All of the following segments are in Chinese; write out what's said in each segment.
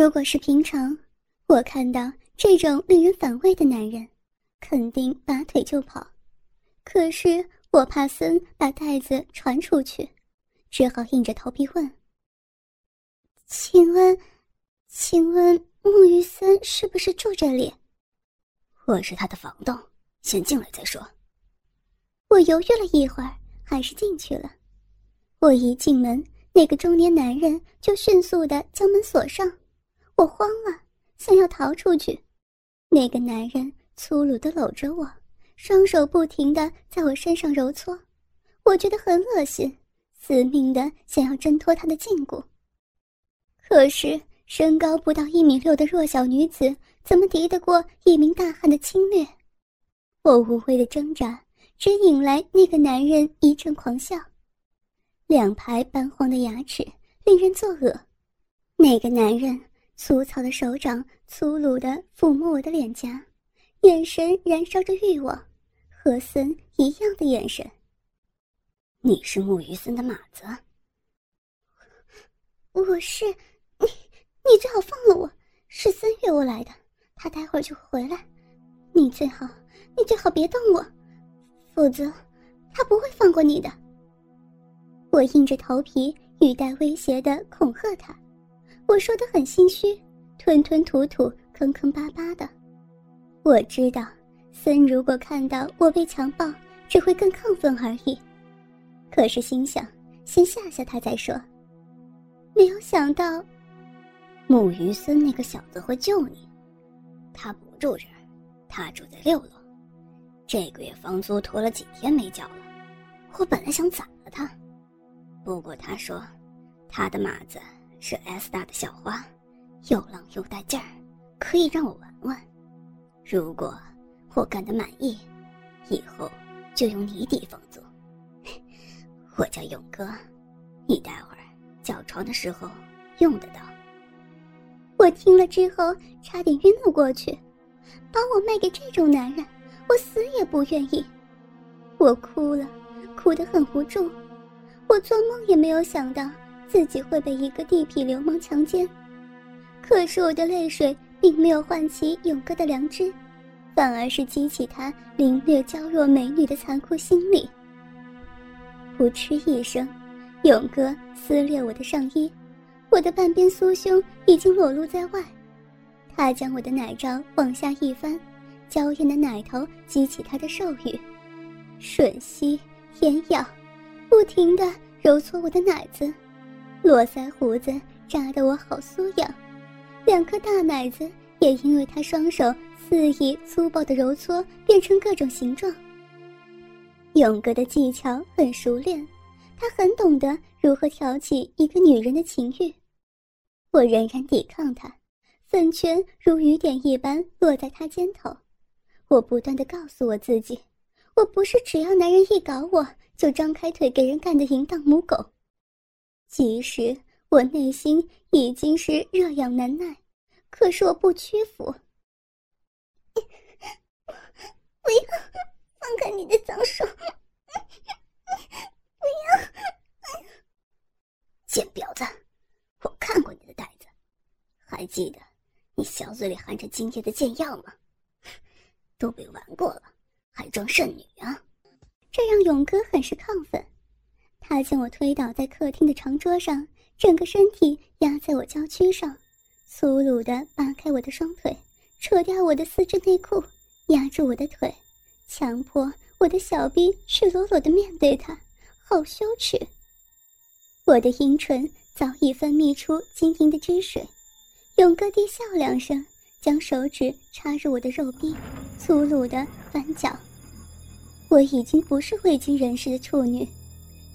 如果是平常，我看到这种令人反胃的男人，肯定拔腿就跑。可是我怕森把袋子传出去，只好硬着头皮问：“请问，请问木鱼森是不是住这里？”“我是他的房东，先进来再说。”我犹豫了一会儿，还是进去了。我一进门，那个中年男人就迅速的将门锁上。我慌了，想要逃出去。那个男人粗鲁的搂着我，双手不停的在我身上揉搓，我觉得很恶心，死命的想要挣脱他的禁锢。可是身高不到一米六的弱小女子，怎么敌得过一名大汉的侵略？我无谓的挣扎，只引来那个男人一阵狂笑，两排斑黄的牙齿令人作恶。那个男人。粗糙的手掌粗鲁地抚摸我的脸颊，眼神燃烧着欲望，和森一样的眼神。你是木鱼森的马子？我是，你你最好放了我，是森约我来的，他待会儿就会回来，你最好你最好别动我，否则他不会放过你的。我硬着头皮语带威胁的恐吓他。我说的很心虚，吞吞吐吐，坑坑巴巴的。我知道，森如果看到我被强暴，只会更亢奋而已。可是心想，先吓吓他再说。没有想到，木鱼森那个小子会救你。他不住这儿，他住在六楼。这个月房租拖了几天没交了，我本来想宰了他，不过他说，他的马子。是 S 大的小花，又浪又带劲儿，可以让我玩玩。如果我干得满意，以后就用你抵房租。我叫勇哥，你待会儿叫床的时候用得到。我听了之后差点晕了过去，把我卖给这种男人，我死也不愿意。我哭了，哭得很无助。我做梦也没有想到。自己会被一个地痞流氓强奸，可是我的泪水并没有唤起勇哥的良知，反而是激起他凌虐娇弱美女的残酷心理。噗嗤一声，勇哥撕裂我的上衣，我的半边酥胸已经裸露在外。他将我的奶罩往下一翻，娇艳的奶头激起他的兽欲，吮吸、舔咬，不停地揉搓我的奶子。络腮胡子扎得我好酥痒，两颗大奶子也因为他双手肆意粗暴的揉搓变成各种形状。勇哥的技巧很熟练，他很懂得如何挑起一个女人的情欲。我仍然抵抗他，粉拳如雨点一般落在他肩头。我不断的告诉我自己，我不是只要男人一搞我就张开腿给人干的淫荡母狗。其实我内心已经是热痒难耐，可是我不屈服。不要放开你的脏手！不要！贱婊子，我看过你的袋子，还记得你小嘴里含着精液的贱药吗？都被玩过了，还装剩女啊？这让勇哥很是亢奋。他将我推倒在客厅的长桌上，整个身体压在我娇躯上，粗鲁地扒开我的双腿，扯掉我的丝质内裤，压住我的腿，强迫我的小臂赤裸裸地面对他，好羞耻。我的阴唇早已分泌出晶莹的汁水，勇哥低笑两声，将手指插入我的肉壁，粗鲁地翻搅。我已经不是未经人事的处女。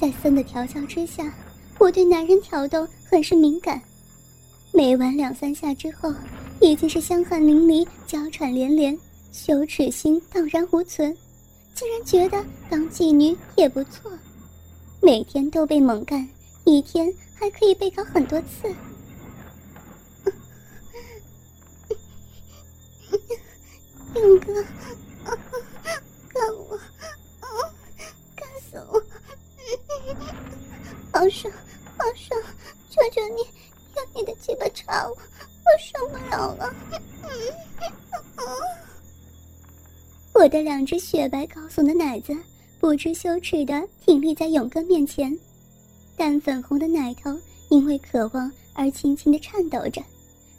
在森的调教之下，我对男人挑逗很是敏感。每玩两三下之后，已经是香汗淋漓、娇喘连连，羞耻心荡然无存，竟然觉得当妓女也不错。每天都被猛干，一天还可以被搞很多次。勇哥，我的两只雪白高耸的奶子不知羞耻的挺立在勇哥面前，淡粉红的奶头因为渴望而轻轻的颤抖着，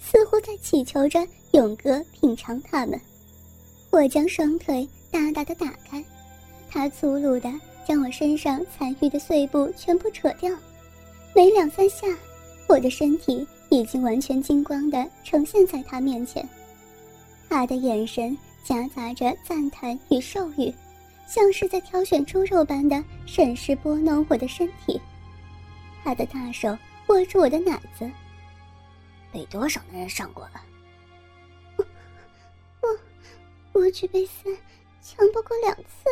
似乎在祈求着勇哥品尝它们。我将双腿大大的打开，他粗鲁的将我身上残余的碎布全部扯掉，没两三下，我的身体已经完全精光的呈现在他面前，他的眼神。夹杂着赞叹与授予，像是在挑选猪肉般的审视拨弄我的身体。他的大手握住我的奶子。被多少男人上过了？我我我只被三强暴过两次。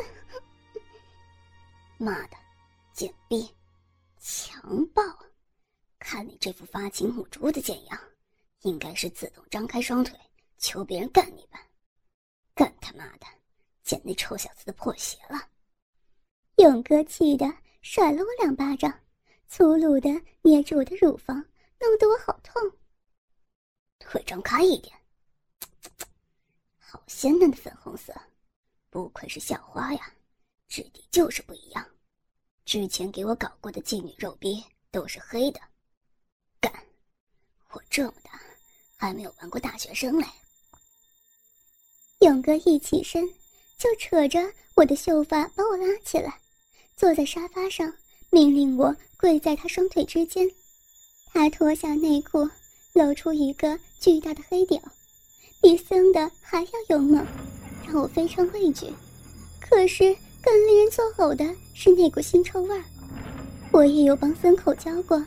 妈的，贱逼，强暴！看你这副发情母猪的贱样，应该是自动张开双腿求别人干你吧？干他妈的！捡那臭小子的破鞋了！勇哥气的甩了我两巴掌，粗鲁的捏住我的乳房，弄得我好痛。腿张开一点，好鲜嫩的粉红色，不愧是校花呀，质地就是不一样。之前给我搞过的妓女肉逼都是黑的。我这么大，还没有玩过大学生嘞。勇哥一起身，就扯着我的秀发把我拉起来，坐在沙发上，命令我跪在他双腿之间。他脱下内裤，露出一个巨大的黑屌，比僧的还要勇猛，让我非常畏惧。可是更令人作呕的是那股腥臭味儿。我也有帮僧口教过，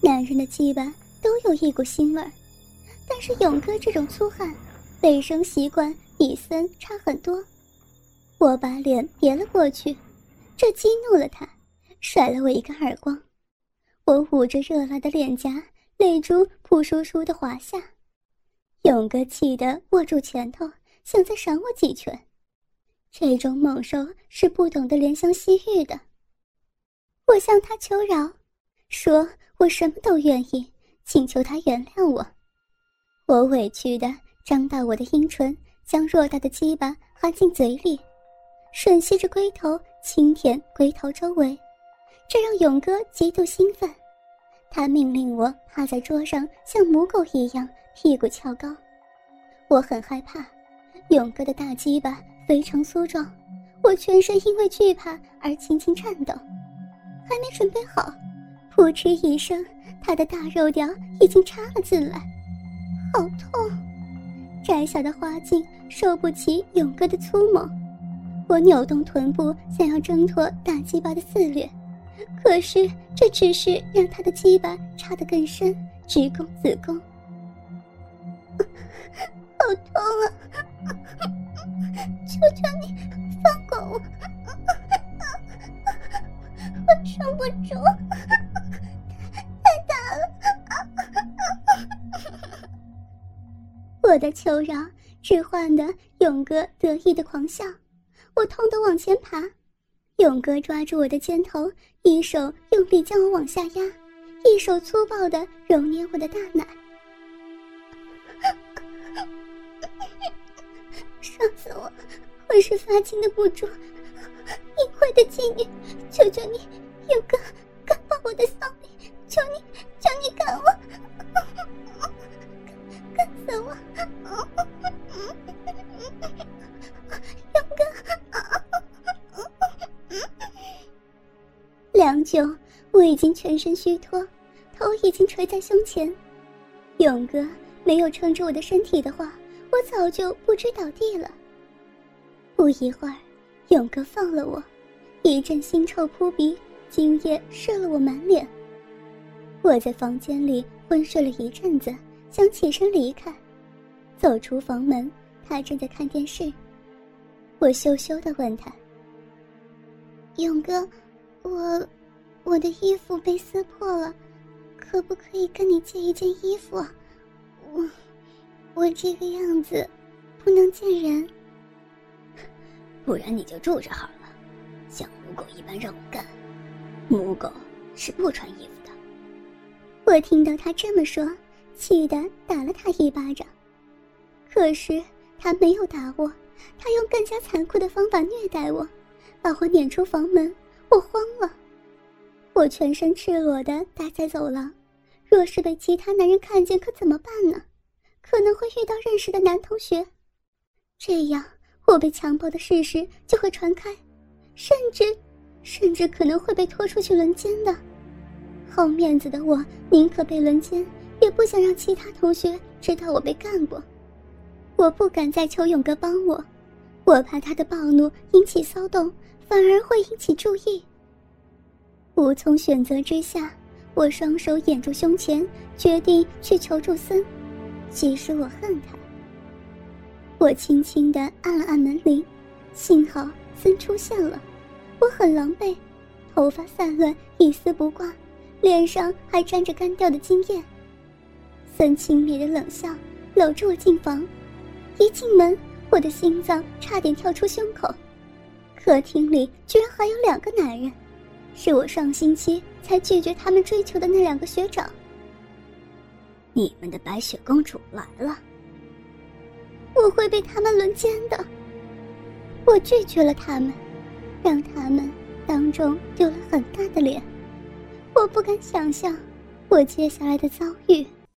男人的鸡巴都有一股腥味儿，但是勇哥这种粗汉，卫生习惯。比森差很多，我把脸别了过去，这激怒了他，甩了我一个耳光。我捂着热辣的脸颊，泪珠扑簌簌的滑下。勇哥气得握住拳头，想再赏我几拳。这种猛兽是不懂得怜香惜玉的。我向他求饶，说我什么都愿意，请求他原谅我。我委屈的张大我的阴唇。将偌大的鸡巴含进嘴里，吮吸着龟头，轻舔龟头周围，这让勇哥极度兴奋。他命令我趴在桌上，像母狗一样屁股翘高。我很害怕，勇哥的大鸡巴非常粗壮，我全身因为惧怕而轻轻颤抖。还没准备好，噗嗤一声，他的大肉屌已经插了进来，好痛！窄小的花茎受不起勇哥的粗猛，我扭动臀部想要挣脱大鸡巴的肆虐，可是这只是让他的鸡巴插得更深，直攻子宫。好痛啊！求求你放过我，我撑不住。我的求饶置换的勇哥得意的狂笑，我痛得往前爬，勇哥抓住我的肩头，一手用力将我往下压，一手粗暴的揉捏我的大奶，伤死我！我是发情的母猪，淫秽的妓女，求求你，勇哥，干爆我的骚逼！求你，我已经全身虚脱，头已经垂在胸前。勇哥没有撑住我的身体的话，我早就不知倒地了。不一会儿，勇哥放了我，一阵腥臭扑鼻，精液射了我满脸。我在房间里昏睡了一阵子。想起身离开，走出房门，他正在看电视。我羞羞的问他：“勇哥，我我的衣服被撕破了，可不可以跟你借一件衣服？我我这个样子不能见人，不然你就住着好了，像母狗一般让我干。母狗是不穿衣服的。”我听到他这么说。气得打了他一巴掌。可是他没有打我，他用更加残酷的方法虐待我，把我撵出房门。我慌了，我全身赤裸的待在走廊，若是被其他男人看见，可怎么办呢？可能会遇到认识的男同学，这样我被强暴的事实就会传开，甚至，甚至可能会被拖出去轮奸的。好面子的我，宁可被轮奸，也不想让其他同学知道我被干过。我不敢再求勇哥帮我，我怕他的暴怒引起骚动，反而会引起注意。无从选择之下，我双手掩住胸前，决定去求助森。即使我恨他，我轻轻的按了按门铃，幸好森出现了。我很狼狈，头发散乱，一丝不挂，脸上还沾着干掉的精液。森轻蔑的冷笑，搂住我进房。一进门，我的心脏差点跳出胸口。客厅里居然还有两个男人，是我上星期才拒绝他们追求的那两个学长。你们的白雪公主来了，我会被他们轮奸的。我拒绝了他们，让他们当中丢了很大的脸。我不敢想象，我接下来的遭遇。